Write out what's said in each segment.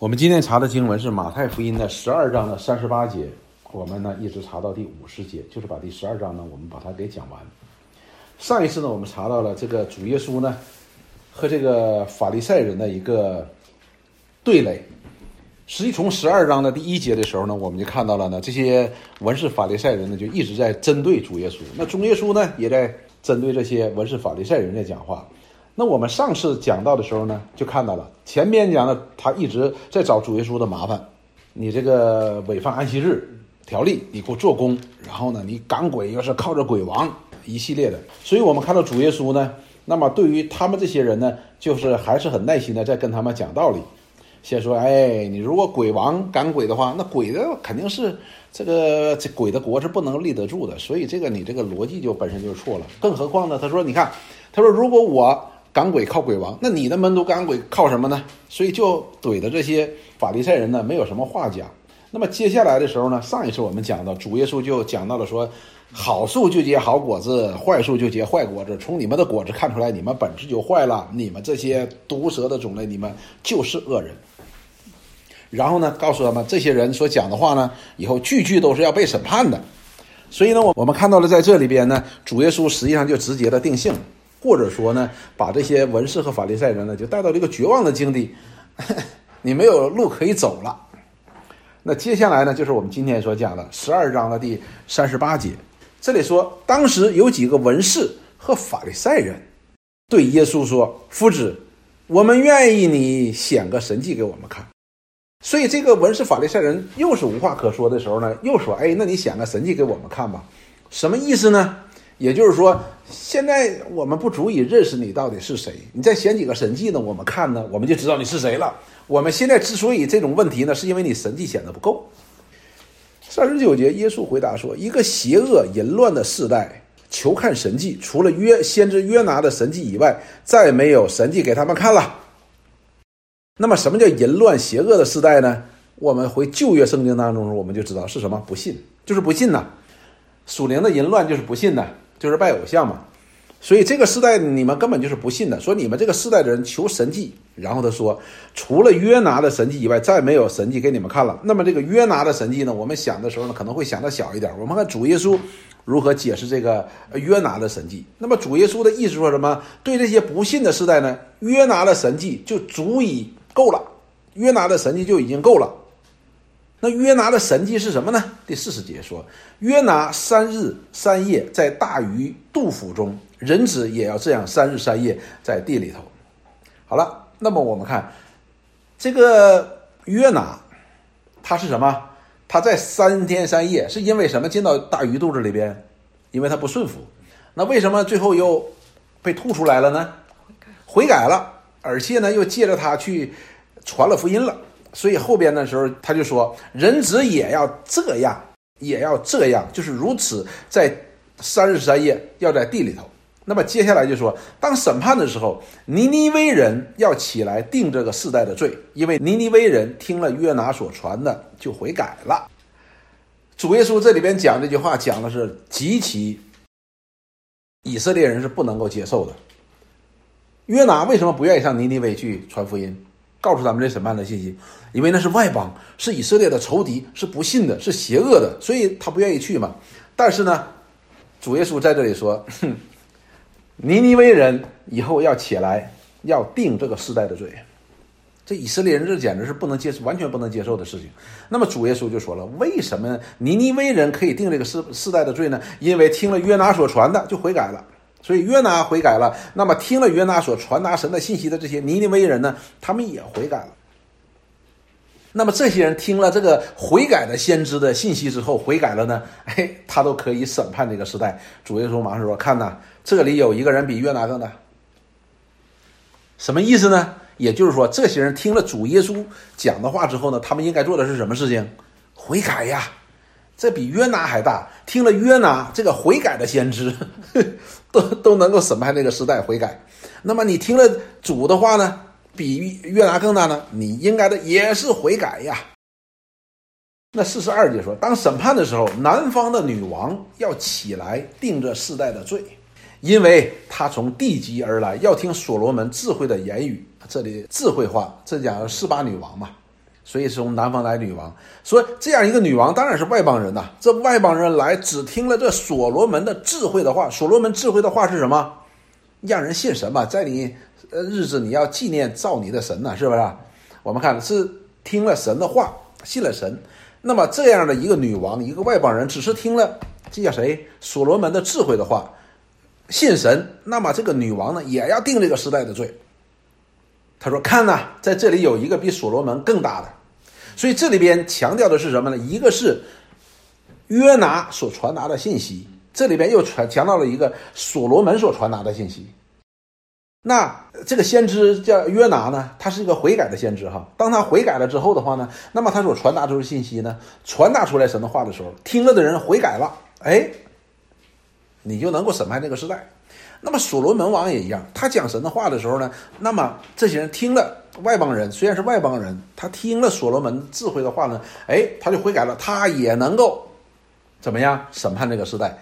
我们今天查的经文是马太福音的十二章的三十八节，我们呢一直查到第五十节，就是把第十二章呢我们把它给讲完。上一次呢我们查到了这个主耶稣呢和这个法利赛人的一个对垒。实际从十二章的第一节的时候呢，我们就看到了呢这些文士法利赛人呢就一直在针对主耶稣，那主耶稣呢也在针对这些文士法利赛人在讲话。那我们上次讲到的时候呢，就看到了前边讲的他一直在找主耶稣的麻烦，你这个违反安息日条例，你给我做工，然后呢，你赶鬼又是靠着鬼王一系列的，所以我们看到主耶稣呢，那么对于他们这些人呢，就是还是很耐心的在跟他们讲道理，先说，哎，你如果鬼王赶鬼的话，那鬼的肯定是这个这鬼的国是不能立得住的，所以这个你这个逻辑就本身就是错了，更何况呢，他说，你看，他说如果我。赶鬼靠鬼王，那你的门徒赶鬼靠什么呢？所以就怼的这些法利赛人呢，没有什么话讲。那么接下来的时候呢，上一次我们讲到主耶稣就讲到了说，好树就结好果子，坏树就结坏果子。从你们的果子看出来，你们本质就坏了。你们这些毒蛇的种类，你们就是恶人。然后呢，告诉他们这些人所讲的话呢，以后句句都是要被审判的。所以呢，我我们看到了在这里边呢，主耶稣实际上就直接的定性。或者说呢，把这些文士和法利赛人呢，就带到这个绝望的境地，你没有路可以走了。那接下来呢，就是我们今天所讲的十二章的第三十八节。这里说，当时有几个文士和法利赛人对耶稣说：“夫子，我们愿意你显个神迹给我们看。”所以这个文士法利赛人又是无话可说的时候呢，又说：“哎，那你显个神迹给我们看吧。”什么意思呢？也就是说，现在我们不足以认识你到底是谁。你再显几个神迹呢？我们看呢，我们就知道你是谁了。我们现在之所以这种问题呢，是因为你神迹显得不够。三十九节，耶稣回答说：“一个邪恶淫乱的世代，求看神迹，除了约先知约拿的神迹以外，再没有神迹给他们看了。”那么，什么叫淫乱邪恶的世代呢？我们回旧约圣经当中，我们就知道是什么？不信，就是不信呐。属灵的淫乱就是不信呐。就是拜偶像嘛，所以这个时代你们根本就是不信的。说你们这个时代的人求神迹，然后他说，除了约拿的神迹以外，再没有神迹给你们看了。那么这个约拿的神迹呢，我们想的时候呢，可能会想的小一点。我们看主耶稣如何解释这个约拿的神迹。那么主耶稣的意思说什么？对这些不信的时代呢，约拿的神迹就足以够了，约拿的神迹就已经够了。那约拿的神迹是什么呢？第四十节说，约拿三日三夜在大鱼肚腹中，人子也要这样三日三夜在地里头。好了，那么我们看这个约拿，他是什么？他在三天三夜是因为什么进到大鱼肚子里边？因为他不顺服。那为什么最后又被吐出来了呢？悔改了，而且呢又借着他去传了福音了。所以后边的时候，他就说：“人子也要这样，也要这样，就是如此，在三日三夜要在地里头。那么接下来就说，当审判的时候，尼尼微人要起来定这个世代的罪，因为尼尼微人听了约拿所传的就悔改了。主耶稣这里边讲这句话，讲的是极其以色列人是不能够接受的。约拿为什么不愿意上尼尼微去传福音？”告诉咱们这审判的信息，因为那是外邦，是以色列的仇敌，是不信的，是邪恶的，所以他不愿意去嘛。但是呢，主耶稣在这里说，哼，尼尼微人以后要起来，要定这个世代的罪。这以色列人这简直是不能接受，完全不能接受的事情。那么主耶稣就说了，为什么尼尼微人可以定这个世世代的罪呢？因为听了约拿所传的，就悔改了。所以约拿悔改了，那么听了约拿所传达神的信息的这些尼尼微人呢，他们也悔改了。那么这些人听了这个悔改的先知的信息之后悔改了呢，哎，他都可以审判这个时代。主耶稣马上说：“看呐，这里有一个人比约拿更大。”什么意思呢？也就是说，这些人听了主耶稣讲的话之后呢，他们应该做的是什么事情？悔改呀！这比约拿还大。听了约拿这个悔改的先知。都 都能够审判这个时代悔改，那么你听了主的话呢，比约拿更大呢？你应该的也是悔改呀。那四十二节说，当审判的时候，南方的女王要起来定这世代的罪，因为她从地极而来，要听所罗门智慧的言语。这里智慧话，这讲四八女王嘛。所以是从南方来女王，所以这样一个女王当然是外邦人呐。这外邦人来只听了这所罗门的智慧的话，所罗门智慧的话是什么？让人信神嘛，在你呃日子你要纪念造你的神呐，是不是？我们看是听了神的话，信了神。那么这样的一个女王，一个外邦人，只是听了这叫谁？所罗门的智慧的话，信神。那么这个女王呢，也要定这个时代的罪。他说：“看呐，在这里有一个比所罗门更大的。”所以这里边强调的是什么呢？一个是约拿所传达的信息，这里边又传强调了一个所罗门所传达的信息。那这个先知叫约拿呢，他是一个悔改的先知哈。当他悔改了之后的话呢，那么他所传达出的信息呢，传达出来神的话的时候，听了的人悔改了，哎，你就能够审判这个时代。那么所罗门王也一样，他讲神的话的时候呢，那么这些人听了。外邦人虽然是外邦人，他听了所罗门智慧的话呢，哎，他就悔改了，他也能够怎么样审判这个时代？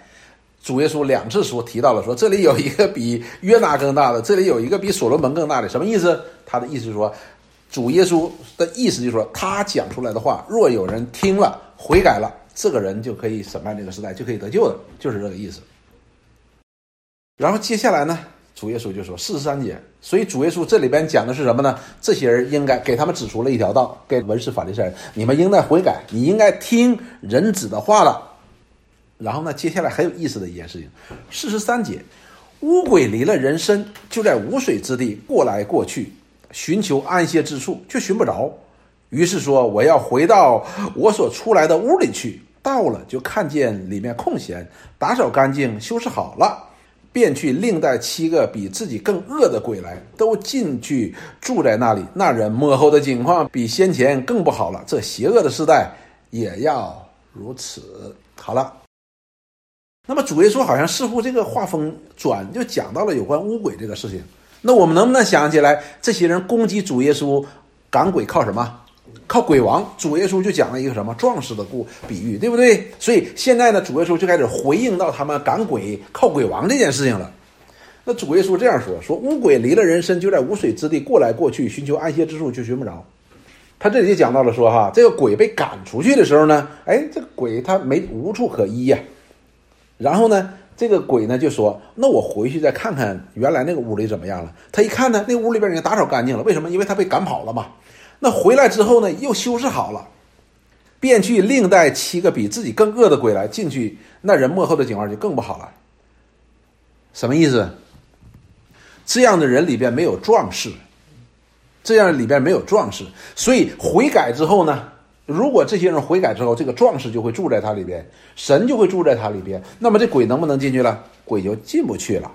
主耶稣两次说提到了，说这里有一个比约拿更大的，这里有一个比所罗门更大的，什么意思？他的意思是说，主耶稣的意思就是说，他讲出来的话，若有人听了悔改了，这个人就可以审判这个时代，就可以得救的，就是这个意思。然后接下来呢？主耶稣就说四十三节，所以主耶稣这里边讲的是什么呢？这些人应该给他们指出了一条道，给文士法利赛人，你们应该悔改，你应该听人子的话了。然后呢，接下来很有意思的一件事情，四十三节，乌鬼离了人身，就在无水之地过来过去，寻求安歇之处，却寻不着，于是说我要回到我所出来的屋里去，到了就看见里面空闲，打扫干净，修饰好了。便去另带七个比自己更恶的鬼来，都进去住在那里。那人幕后的境况比先前更不好了。这邪恶的时代也要如此。好了，那么主耶稣好像似乎这个画风转，就讲到了有关巫鬼这个事情。那我们能不能想起来，这些人攻击主耶稣赶鬼靠什么？靠鬼王，主耶稣就讲了一个什么壮士的故比喻，对不对？所以现在呢，主耶稣就开始回应到他们赶鬼靠鬼王这件事情了。那主耶稣这样说：说乌鬼离了人身，就在无水之地过来过去，寻求安歇之处，却寻不着。他这里就讲到了说哈，这个鬼被赶出去的时候呢，哎，这个鬼他没无处可依呀。然后呢，这个鬼呢就说：那我回去再看看原来那个屋里怎么样了。他一看呢，那屋里边已经打扫干净了。为什么？因为他被赶跑了嘛。那回来之后呢，又修饰好了，便去另带七个比自己更恶的鬼来进去，那人幕后的景况就更不好了。什么意思？这样的人里边没有壮士，这样里边没有壮士，所以悔改之后呢，如果这些人悔改之后，这个壮士就会住在他里边，神就会住在他里边，那么这鬼能不能进去了？鬼就进不去了。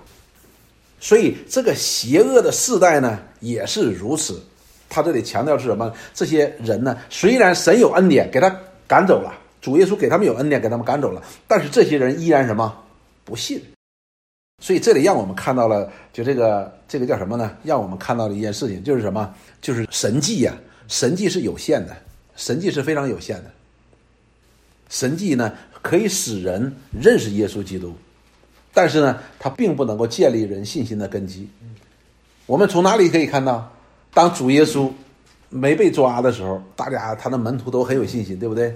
所以这个邪恶的世代呢，也是如此。他这里强调是什么？这些人呢，虽然神有恩典给他赶走了，主耶稣给他们有恩典给他们赶走了，但是这些人依然什么不信。所以这里让我们看到了，就这个这个叫什么呢？让我们看到了一件事情，就是什么？就是神迹呀！神迹是有限的，神迹是非常有限的。神迹呢，可以使人认识耶稣基督，但是呢，它并不能够建立人信心的根基。我们从哪里可以看到？当主耶稣没被抓的时候，大家他的门徒都很有信心，对不对？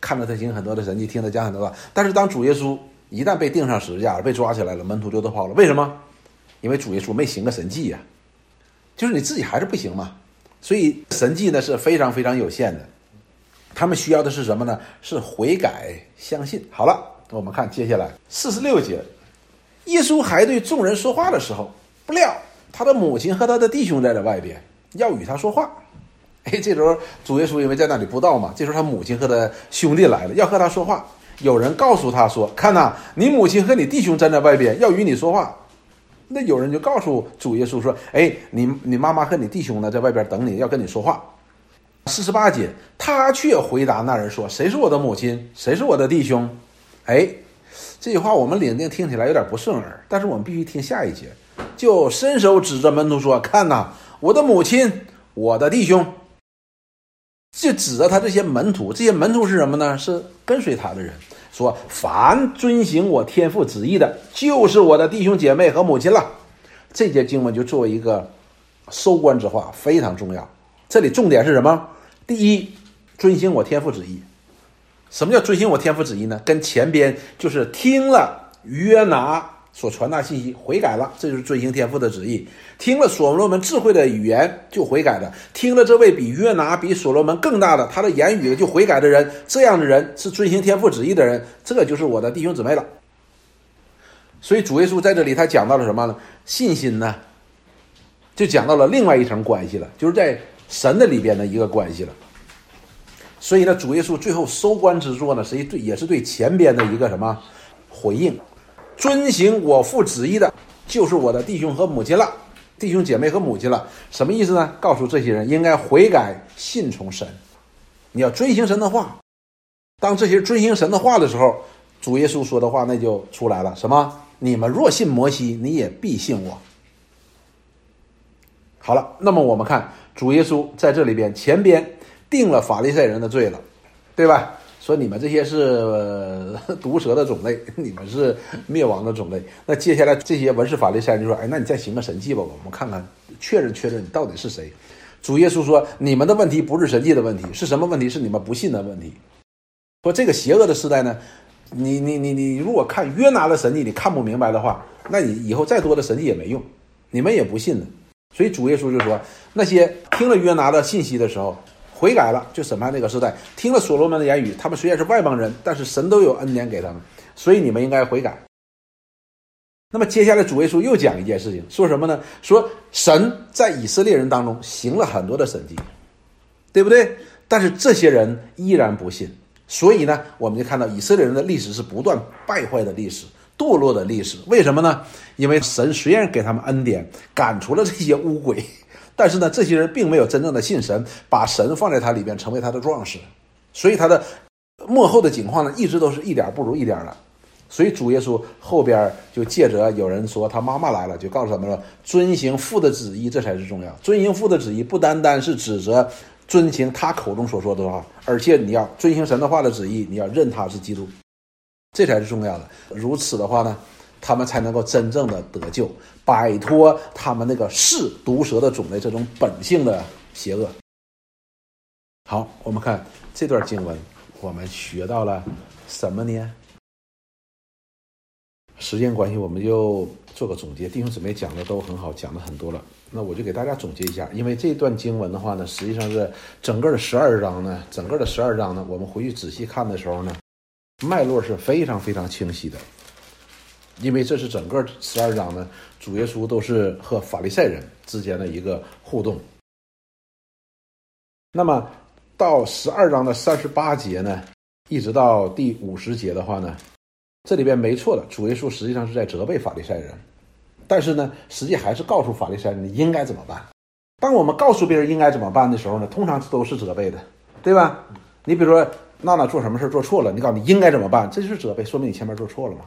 看着他行很多的神迹，听他讲很多话。但是当主耶稣一旦被钉上十字架，被抓起来了，门徒就都跑了。为什么？因为主耶稣没行个神迹呀，就是你自己还是不行嘛。所以神迹呢是非常非常有限的。他们需要的是什么呢？是悔改相信。好了，我们看接下来四十六节，耶稣还对众人说话的时候，不料他的母亲和他的弟兄在这外边。要与他说话，哎，这时候主耶稣因为在那里布道嘛，这时候他母亲和他兄弟来了，要和他说话。有人告诉他说：“看呐，你母亲和你弟兄站在外边，要与你说话。”那有人就告诉主耶稣说：“哎，你你妈妈和你弟兄呢，在外边等你，要跟你说话。”四十八节，他却回答那人说：“谁是我的母亲？谁是我的弟兄？”哎，这句话我们领定听起来有点不顺耳，但是我们必须听下一节，就伸手指着门徒说：“看呐。”我的母亲，我的弟兄，就指着他这些门徒。这些门徒是什么呢？是跟随他的人。说凡遵行我天父旨意的，就是我的弟兄姐妹和母亲了。这节经文就作为一个收官之话，非常重要。这里重点是什么？第一，遵行我天父旨意。什么叫遵行我天父旨意呢？跟前边就是听了约拿所传达信息，悔改了，这就是遵行天父的旨意。听了所罗门智慧的语言就悔改的，听了这位比约拿、比所罗门更大的他的言语就悔改的人，这样的人是遵行天父旨意的人，这就是我的弟兄姊妹了。所以主耶稣在这里他讲到了什么呢？信心呢，就讲到了另外一层关系了，就是在神的里边的一个关系了。所以呢，主耶稣最后收官之作呢，实际对也是对前边的一个什么回应？遵行我父旨意的，就是我的弟兄和母亲了，弟兄姐妹和母亲了。什么意思呢？告诉这些人应该悔改，信从神。你要遵行神的话。当这些遵行神的话的时候，主耶稣说的话那就出来了。什么？你们若信摩西，你也必信我。好了，那么我们看主耶稣在这里边前边。定了法利赛人的罪了，对吧？说你们这些是 毒蛇的种类，你们是灭亡的种类。那接下来这些文士法利赛人就说：“哎，那你再行个神迹吧，我们看看，确认确认你到底是谁。”主耶稣说：“你们的问题不是神迹的问题，是什么问题？是你们不信的问题。说这个邪恶的时代呢，你你你你，如果看约拿的神迹你看不明白的话，那你以后再多的神迹也没用，你们也不信的。所以主耶稣就说，那些听了约拿的信息的时候。”悔改了，就审判这个时代。听了所罗门的言语，他们虽然是外邦人，但是神都有恩典给他们，所以你们应该悔改。那么接下来主耶稣又讲一件事情，说什么呢？说神在以色列人当中行了很多的神迹，对不对？但是这些人依然不信，所以呢，我们就看到以色列人的历史是不断败坏的历史、堕落的历史。为什么呢？因为神虽然给他们恩典，赶出了这些污鬼。但是呢，这些人并没有真正的信神，把神放在他里边，成为他的壮士，所以他的幕后的境况呢，一直都是一点不如一点的。所以主耶稣后边就借着有人说他妈妈来了，就告诉他们了：遵行父的旨意，这才是重要。遵行父的旨意，不单单是指责遵行他口中所说的话，而且你要遵行神的话的旨意，你要认他是基督，这才是重要的。如此的话呢？他们才能够真正的得救，摆脱他们那个是毒蛇的种类这种本性的邪恶。好，我们看这段经文，我们学到了什么呢？时间关系，我们就做个总结。弟兄姊妹讲的都很好，讲的很多了，那我就给大家总结一下。因为这段经文的话呢，实际上是整个的十二章呢，整个的十二章呢，我们回去仔细看的时候呢，脉络是非常非常清晰的。因为这是整个十二章呢，主耶稣都是和法利赛人之间的一个互动。那么到十二章的三十八节呢，一直到第五十节的话呢，这里边没错的，主耶稣实际上是在责备法利赛人，但是呢，实际还是告诉法利赛人你应该怎么办。当我们告诉别人应该怎么办的时候呢，通常都是责备的，对吧？你比如说娜娜做什么事做错了，你告诉你应该怎么办，这就是责备，说明你前面做错了嘛。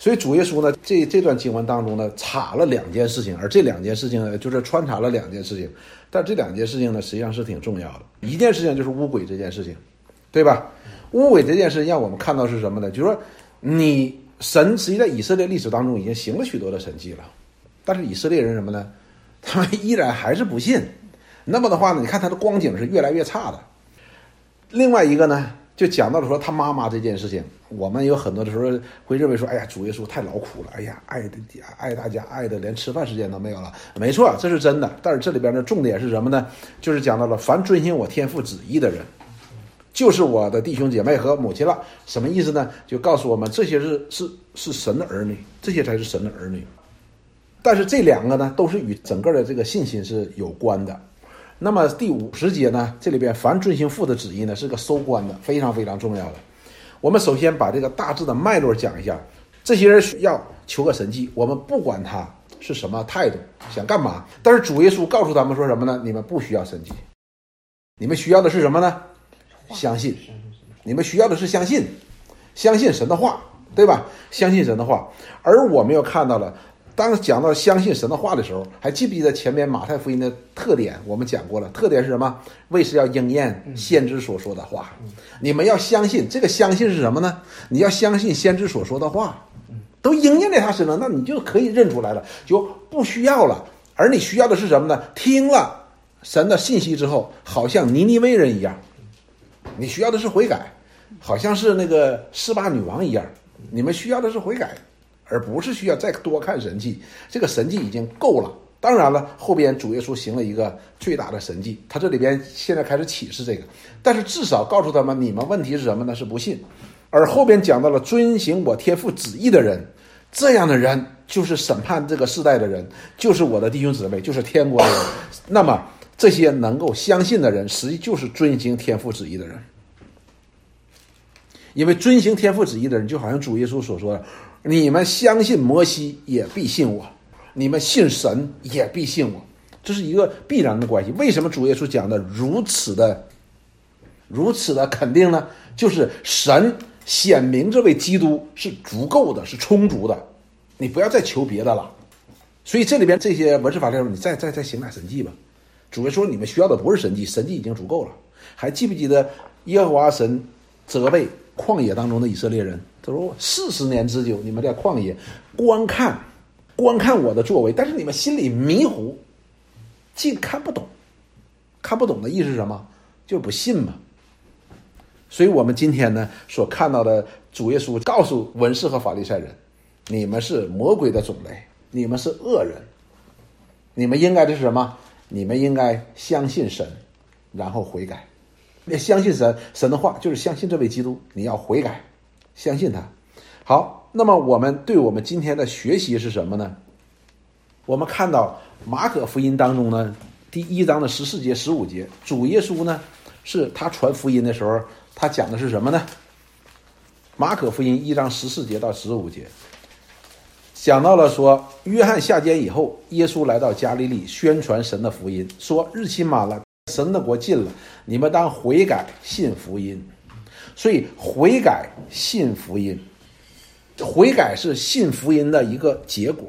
所以主耶稣呢，这这段经文当中呢，插了两件事情，而这两件事情呢，就是穿插了两件事情，但这两件事情呢，实际上是挺重要的。一件事情就是乌鬼这件事情，对吧？乌鬼这件事让我们看到是什么呢？就是说，你神实际在以色列历史当中已经行了许多的神迹了，但是以色列人什么呢？他们依然还是不信。那么的话呢，你看他的光景是越来越差的。另外一个呢？就讲到了说他妈妈这件事情，我们有很多的时候会认为说，哎呀，主耶稣太劳苦了，哎呀，爱的爱大家爱的连吃饭时间都没有了。没错，这是真的。但是这里边的重点是什么呢？就是讲到了凡遵循我天父旨意的人，就是我的弟兄姐妹和母亲了。什么意思呢？就告诉我们这些是是是神的儿女，这些才是神的儿女。但是这两个呢，都是与整个的这个信心是有关的。那么第五十节呢？这里边凡遵行父的旨意呢，是个收官的，非常非常重要的。我们首先把这个大致的脉络讲一下。这些人要求个神迹，我们不管他是什么态度，想干嘛。但是主耶稣告诉他们说什么呢？你们不需要神迹，你们需要的是什么呢？相信。你们需要的是相信，相信神的话，对吧？相信神的话。而我们又看到了。当讲到相信神的话的时候，还记不记得前面马太福音的特点？我们讲过了，特点是什么？为是要应验先知所说的话。你们要相信，这个相信是什么呢？你要相信先知所说的话，都应验在他身上，那你就可以认出来了，就不需要了。而你需要的是什么呢？听了神的信息之后，好像尼尼微人一样，你需要的是悔改，好像是那个示巴女王一样，你们需要的是悔改，而不是需要再多看神迹。这个神迹已经够了。当然了，后边主耶稣行了一个最大的神迹，他这里边现在开始启示这个，但是至少告诉他们，你们问题是什么呢？是不信。而后边讲到了遵行我天父旨意的人，这样的人就是审判这个世代的人，就是我的弟兄姊妹，就是天国的人。那么这些能够相信的人，实际就是遵行天父旨意的人。因为遵行天父旨意的人，就好像主耶稣所说的：“你们相信摩西，也必信我。”你们信神也必信我，这是一个必然的关系。为什么主耶稣讲的如此的、如此的肯定呢？就是神显明这位基督是足够的，是充足的，你不要再求别的了。所以这里边这些文士法利赛你再再再行点神迹吧。主耶稣说你们需要的不是神迹，神迹已经足够了。还记不记得耶和华神责备旷野当中的以色列人？他说四十年之久，你们在旷野观看。观看我的作为，但是你们心里迷糊，竟看不懂。看不懂的意思是什么？就不信嘛。所以我们今天呢所看到的主耶稣告诉文士和法利赛人：你们是魔鬼的种类，你们是恶人。你们应该的是什么？你们应该相信神，然后悔改。那相信神，神的话就是相信这位基督。你要悔改，相信他。好。那么我们对我们今天的学习是什么呢？我们看到马可福音当中呢，第一章的十四节、十五节，主耶稣呢是他传福音的时候，他讲的是什么呢？马可福音一章十四节到十五节，讲到了说，约翰下监以后，耶稣来到加利利，宣传神的福音，说日期满了，神的国近了，你们当悔改，信福音。所以悔改信福音。悔改是信福音的一个结果，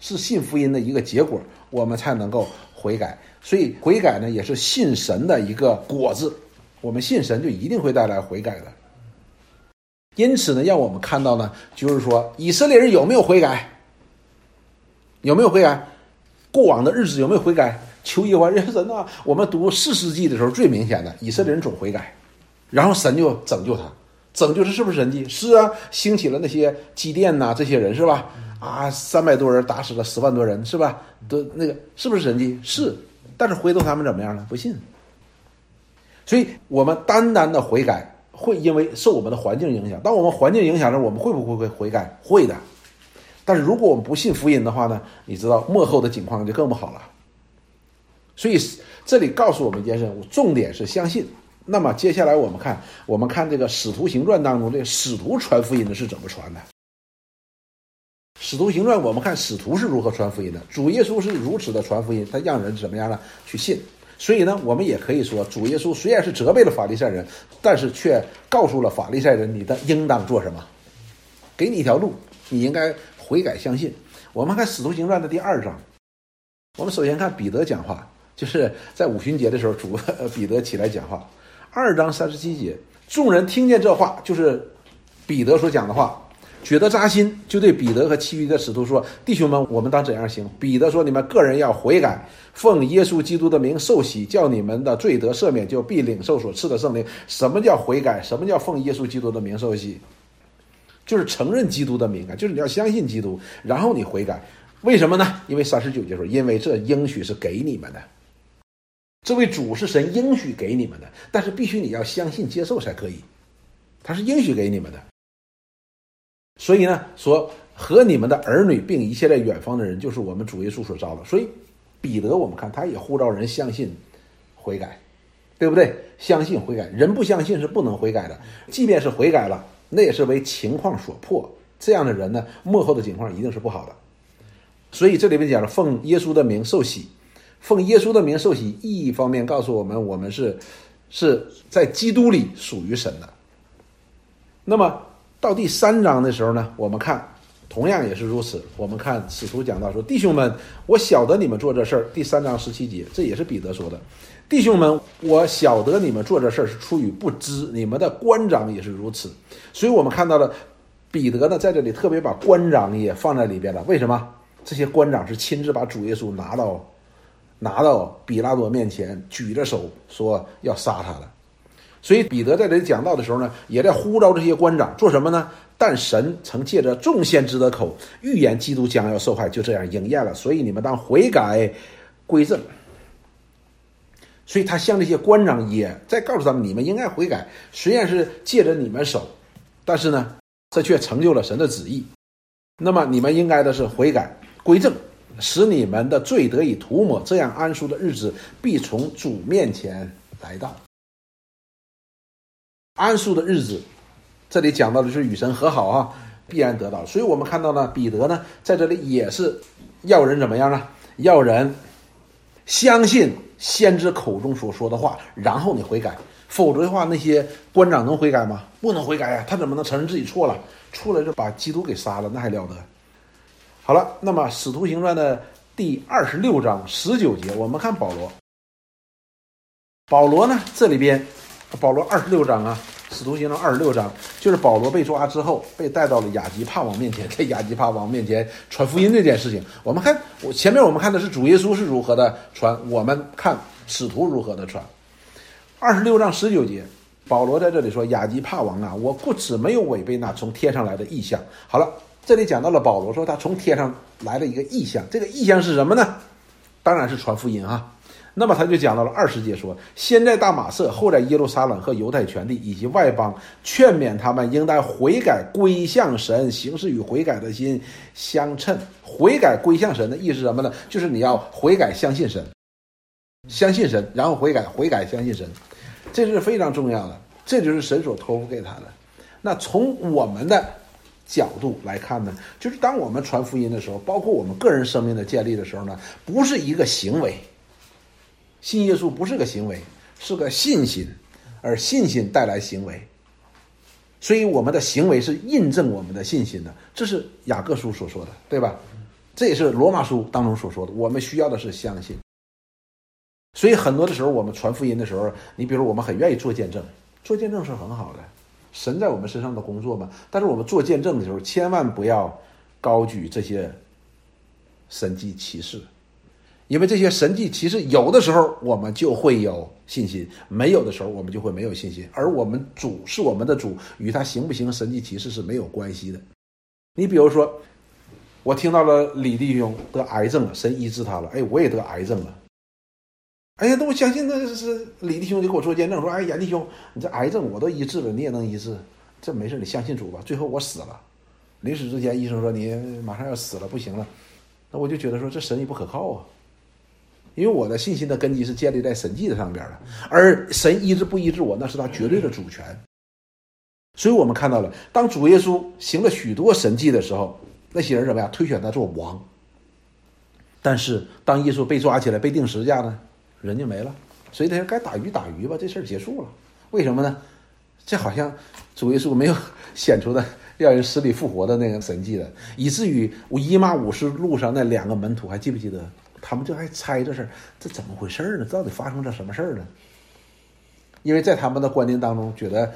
是信福音的一个结果，我们才能够悔改。所以悔改呢，也是信神的一个果子。我们信神，就一定会带来悔改的。因此呢，让我们看到呢，就是说以色列人有没有悔改？有没有悔改？过往的日子有没有悔改？求耶和华神啊！我们读四世纪的时候，最明显的以色列人总悔改，然后神就拯救他。拯救他是不是神迹？是啊，兴起了那些基甸呐，这些人是吧？啊，三百多人打死了十万多人是吧？都那个是不是神迹？是，但是回头他们怎么样呢？不信。所以我们单单的悔改，会因为受我们的环境影响。当我们环境影响时，我们会不会会悔改？会的。但是如果我们不信福音的话呢？你知道幕后的境况就更不好了。所以这里告诉我们一件事，重点是相信。那么接下来我们看，我们看这个《使徒行传》当中，这个使徒传福音的是怎么传的？《使徒行传》我们看使徒是如何传福音的。主耶稣是如此的传福音，他让人怎么样呢？去信。所以呢，我们也可以说，主耶稣虽然是责备了法利赛人，但是却告诉了法利赛人，你的应当做什么？给你一条路，你应该悔改相信。我们看《使徒行传》的第二章，我们首先看彼得讲话，就是在五旬节的时候，主彼得起来讲话。二章三十七节，众人听见这话，就是彼得所讲的话，觉得扎心，就对彼得和其余的使徒说：“弟兄们，我们当怎样行？”彼得说：“你们个人要悔改，奉耶稣基督的名受洗，叫你们的罪得赦免，就必领受所赐的圣灵。”什么叫悔改？什么叫奉耶稣基督的名受洗？就是承认基督的名啊，就是你要相信基督，然后你悔改。为什么呢？因为三十九节说：“因为这应许是给你们的。”这位主是神应许给你们的，但是必须你要相信接受才可以，他是应许给你们的。所以呢，说和你们的儿女并一切在远方的人，就是我们主耶稣所招的。所以彼得，我们看他也呼召人相信悔改，对不对？相信悔改，人不相信是不能悔改的。即便是悔改了，那也是为情况所迫。这样的人呢，幕后的情况一定是不好的。所以这里面讲了，奉耶稣的名受洗。奉耶稣的名受洗，意义方面告诉我们，我们是是在基督里属于神的。那么到第三章的时候呢，我们看同样也是如此。我们看使徒讲到说：“弟兄们，我晓得你们做这事儿。”第三章十七节，这也是彼得说的：“弟兄们，我晓得你们做这事儿是出于不知，你们的官长也是如此。”所以，我们看到了彼得呢，在这里特别把官长也放在里边了。为什么？这些官长是亲自把主耶稣拿到。拿到比拉多面前，举着手说要杀他了。所以彼得在这里讲道的时候呢，也在呼召这些官长做什么呢？但神曾借着众先知的口预言基督将要受害，就这样应验了。所以你们当悔改归正。所以他向这些官长也在告诉他们：你们应该悔改。虽然是借着你们手，但是呢，这却成就了神的旨意。那么你们应该的是悔改归正，使你们的罪得以涂抹，这样安舒的日子必从主面前来到。安舒的日子，这里讲到的是与神和好啊，必然得到。所以我们看到呢，彼得呢在这里也是要人怎么样呢？要人相信先知口中所说的话，然后你悔改。否则的话，那些官长能悔改吗？不能悔改呀！他怎么能承认自己错了？出来就把基督给杀了，那还了得？好了，那么《使徒行传》的第二十六章十九节，我们看保罗。保罗呢，这里边。保罗二十六章啊，《使徒行传》二十六章，就是保罗被抓之后，被带到了亚基帕王面前，在亚基帕王面前传福音这件事情。我们看，我前面我们看的是主耶稣是如何的传，我们看使徒如何的传。二十六章十九节，保罗在这里说：“亚基帕王啊，我不止没有违背那从天上来的意象。”好了，这里讲到了保罗说他从天上来了一个意象，这个意象是什么呢？当然是传福音啊。那么他就讲到了二十节，说先在大马色，后在耶路撒冷和犹太全地以及外邦，劝勉他们应当悔改归向神，行事与悔改的心相称。悔改归向神的意思是什么呢？就是你要悔改，相信神，相信神，然后悔改，悔改，相信神，这是非常重要的。这就是神所托付给他的。那从我们的角度来看呢，就是当我们传福音的时候，包括我们个人生命的建立的时候呢，不是一个行为。信耶稣不是个行为，是个信心，而信心带来行为，所以我们的行为是印证我们的信心的。这是雅各书所说的，对吧？这也是罗马书当中所说的。我们需要的是相信。所以很多的时候，我们传福音的时候，你比如我们很愿意做见证，做见证是很好的，神在我们身上的工作嘛。但是我们做见证的时候，千万不要高举这些神迹奇事。因为这些神迹其实有的时候我们就会有信心，没有的时候我们就会没有信心。而我们主是我们的主，与他行不行神迹其实是没有关系的。你比如说，我听到了李弟兄得癌症了，神医治他了，哎，我也得癌症了。哎呀，那我相信那是李弟兄就给我做见证说，哎，严弟兄，你这癌症我都医治了，你也能医治，这没事，你相信主吧。最后我死了，临死之前医生说你马上要死了，不行了，那我就觉得说这神医不可靠啊。因为我的信心的根基是建立在神迹的上边的，而神医治不医治我，那是他绝对的主权。所以我们看到了，当主耶稣行了许多神迹的时候，那些人怎么样推选他做王？但是当耶稣被抓起来被钉十字架呢，人就没了。所以他说该打鱼打鱼吧，这事儿结束了。为什么呢？这好像主耶稣没有 显出的让人死里复活的那个神迹的，以至于我伊玛五十路上那两个门徒还记不记得？他们就还猜这事儿，这怎么回事呢？到底发生了什么事儿呢？因为在他们的观念当中，觉得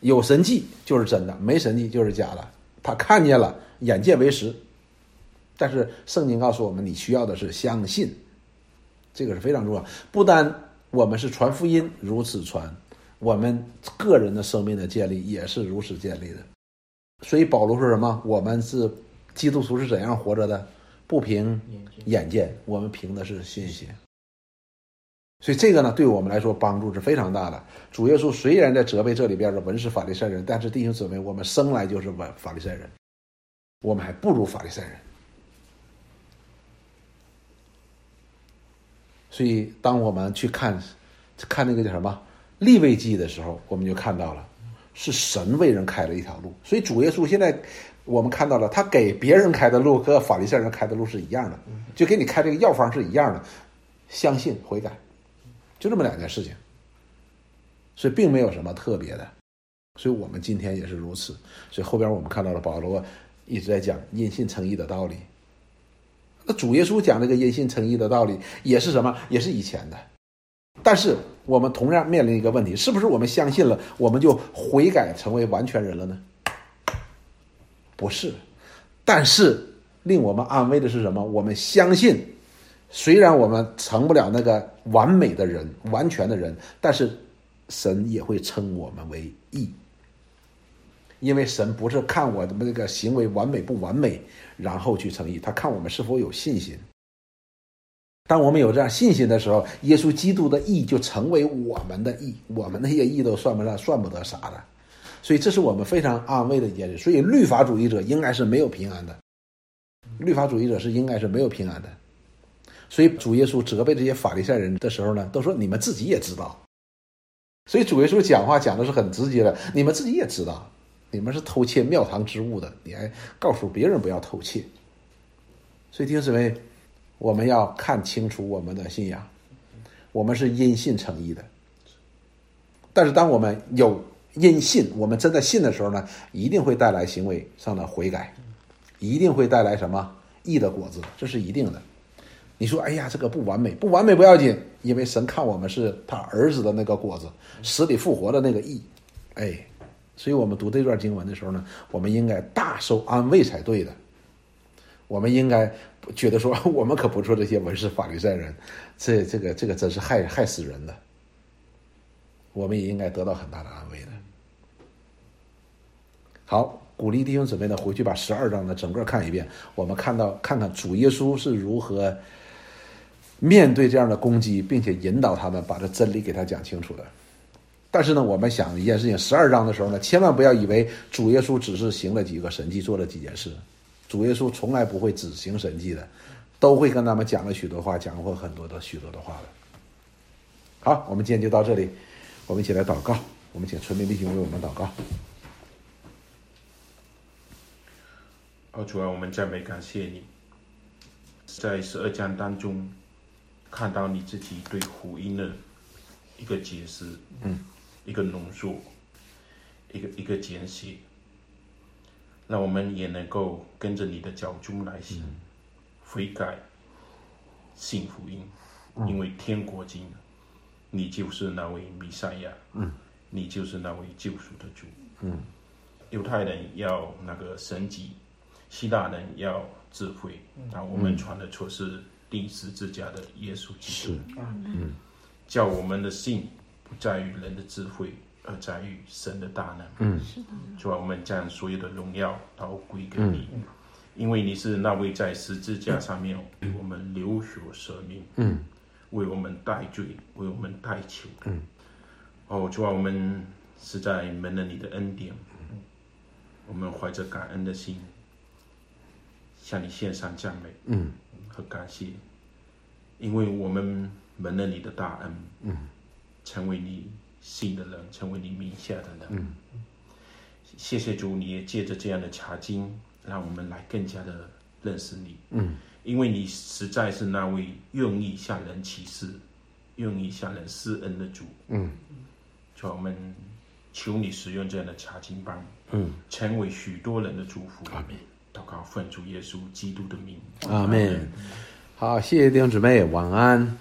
有神迹就是真的，没神迹就是假的。他看见了，眼见为实。但是圣经告诉我们，你需要的是相信，这个是非常重要。不单我们是传福音如此传，我们个人的生命的建立也是如此建立的。所以保罗说什么？我们是基督徒是怎样活着的？不凭眼见，我们凭的是信心。所以这个呢，对我们来说帮助是非常大的。主耶稣虽然在责备这里边的文士法利赛人，但是弟兄姊妹，我们生来就是文法利赛人，我们还不如法利赛人。所以，当我们去看看那个叫什么立位记的时候，我们就看到了是神为人开了一条路。所以主耶稣现在。我们看到了，他给别人开的路和法利赛人开的路是一样的，就给你开这个药方是一样的，相信悔改，就这么两件事情，所以并没有什么特别的，所以我们今天也是如此。所以后边我们看到了保罗一直在讲因信称义的道理，那主耶稣讲这个因信称义的道理也是什么？也是以前的，但是我们同样面临一个问题：是不是我们相信了，我们就悔改成为完全人了呢？不是，但是令我们安慰的是什么？我们相信虽然我们成不了那个完美的人、完全的人，但是神也会称我们为义，因为神不是看我的那个行为完美不完美，然后去称义，他看我们是否有信心。当我们有这样信心的时候，耶稣基督的义就成为我们的义，我们那些义都算不上、算不得啥的。所以这是我们非常安慰的一件事。所以律法主义者应该是没有平安的，律法主义者是应该是没有平安的。所以主耶稣责备这些法利赛人的时候呢，都说你们自己也知道。所以主耶稣讲话讲的是很直接的，你们自己也知道，你们是偷窃庙堂之物的，你还告诉别人不要偷窃。所以弟兄姊妹，我们要看清楚我们的信仰，我们是因信诚意的。但是当我们有因信，我们真的信的时候呢，一定会带来行为上的悔改，一定会带来什么义的果子，这是一定的。你说，哎呀，这个不完美，不完美不要紧，因为神看我们是他儿子的那个果子，死里复活的那个义，哎，所以我们读这段经文的时候呢，我们应该大受安慰才对的。我们应该觉得说，我们可不做这些文士法律赛人，这这个这个真是害害死人的。我们也应该得到很大的安慰的。好，鼓励弟兄姊妹呢，回去把十二章呢整个看一遍，我们看到看看主耶稣是如何面对这样的攻击，并且引导他们把这真理给他讲清楚的。但是呢，我们想一件事情，十二章的时候呢，千万不要以为主耶稣只是行了几个神迹，做了几件事。主耶稣从来不会只行神迹的，都会跟他们讲了许多话，讲过很多的许多的话的。好，我们今天就到这里，我们一起来祷告，我们请纯明弟兄为我们祷告。哦，主啊，我们赞美感谢你，在十二章当中看到你自己对福音的一个解释，嗯，一个浓缩，一个一个简写，让我们也能够跟着你的脚步来行，悔改，信福音，因为天国经，你就是那位弥赛亚，嗯，你就是那位救赎的主，嗯，犹太人要那个神迹。希腊人要智慧，那我们传的出是钉十字架的耶稣基督。嗯，叫我们的信不在于人的智慧，而在于神的大能。嗯，是的，主啊，我们将所有的荣耀都归给你，因为你是那位在十字架上面为我们流血舍命，嗯，为我们代罪，为我们代求。嗯，哦，主啊，我们实在蒙了你的恩典，我们怀着感恩的心。向你献上赞美，嗯，和感谢，因为我们蒙了你的大恩，嗯，成为你信的人，成为你名下的人，嗯，谢谢主，你也借着这样的查经，让我们来更加的认识你，嗯，因为你实在是那位愿意向人启示、愿意向人施恩的主，嗯，主，我们求你使用这样的查经班，嗯，成为许多人的祝福，阿门。祷告，奉主耶稣基督的名，阿门。好，谢谢弟兄姊妹，晚安。